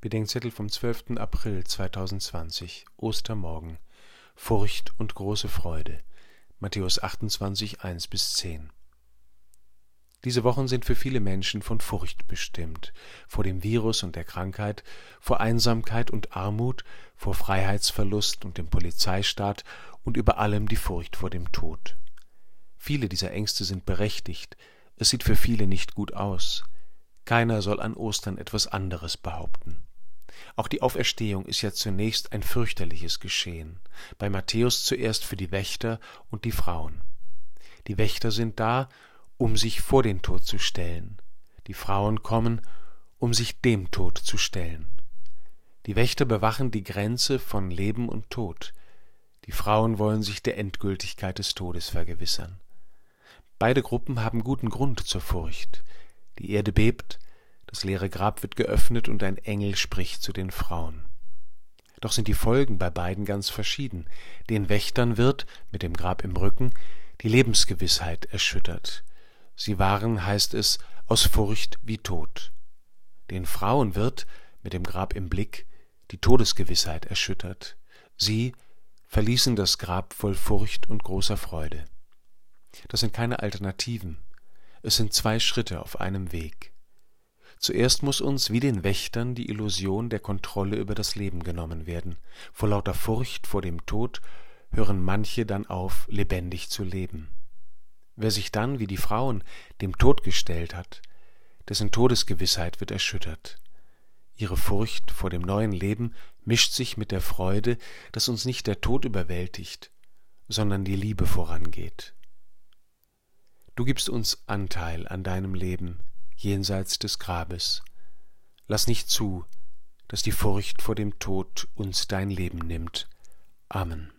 Bedenkzettel vom 12. April 2020 Ostermorgen Furcht und große Freude Matthäus 28, 1 bis 10 Diese Wochen sind für viele Menschen von Furcht bestimmt, vor dem Virus und der Krankheit, vor Einsamkeit und Armut, vor Freiheitsverlust und dem Polizeistaat und über allem die Furcht vor dem Tod. Viele dieser Ängste sind berechtigt, es sieht für viele nicht gut aus. Keiner soll an Ostern etwas anderes behaupten. Auch die Auferstehung ist ja zunächst ein fürchterliches Geschehen, bei Matthäus zuerst für die Wächter und die Frauen. Die Wächter sind da, um sich vor den Tod zu stellen, die Frauen kommen, um sich dem Tod zu stellen. Die Wächter bewachen die Grenze von Leben und Tod, die Frauen wollen sich der Endgültigkeit des Todes vergewissern. Beide Gruppen haben guten Grund zur Furcht. Die Erde bebt, das leere Grab wird geöffnet und ein Engel spricht zu den Frauen. Doch sind die Folgen bei beiden ganz verschieden. Den Wächtern wird, mit dem Grab im Rücken, die Lebensgewissheit erschüttert. Sie waren, heißt es, aus Furcht wie tot. Den Frauen wird, mit dem Grab im Blick, die Todesgewissheit erschüttert. Sie verließen das Grab voll Furcht und großer Freude. Das sind keine Alternativen. Es sind zwei Schritte auf einem Weg. Zuerst muss uns wie den Wächtern die Illusion der Kontrolle über das Leben genommen werden. Vor lauter Furcht vor dem Tod hören manche dann auf, lebendig zu leben. Wer sich dann, wie die Frauen, dem Tod gestellt hat, dessen Todesgewissheit wird erschüttert. Ihre Furcht vor dem neuen Leben mischt sich mit der Freude, dass uns nicht der Tod überwältigt, sondern die Liebe vorangeht. Du gibst uns Anteil an deinem Leben, jenseits des Grabes. Lass nicht zu, dass die Furcht vor dem Tod uns dein Leben nimmt. Amen.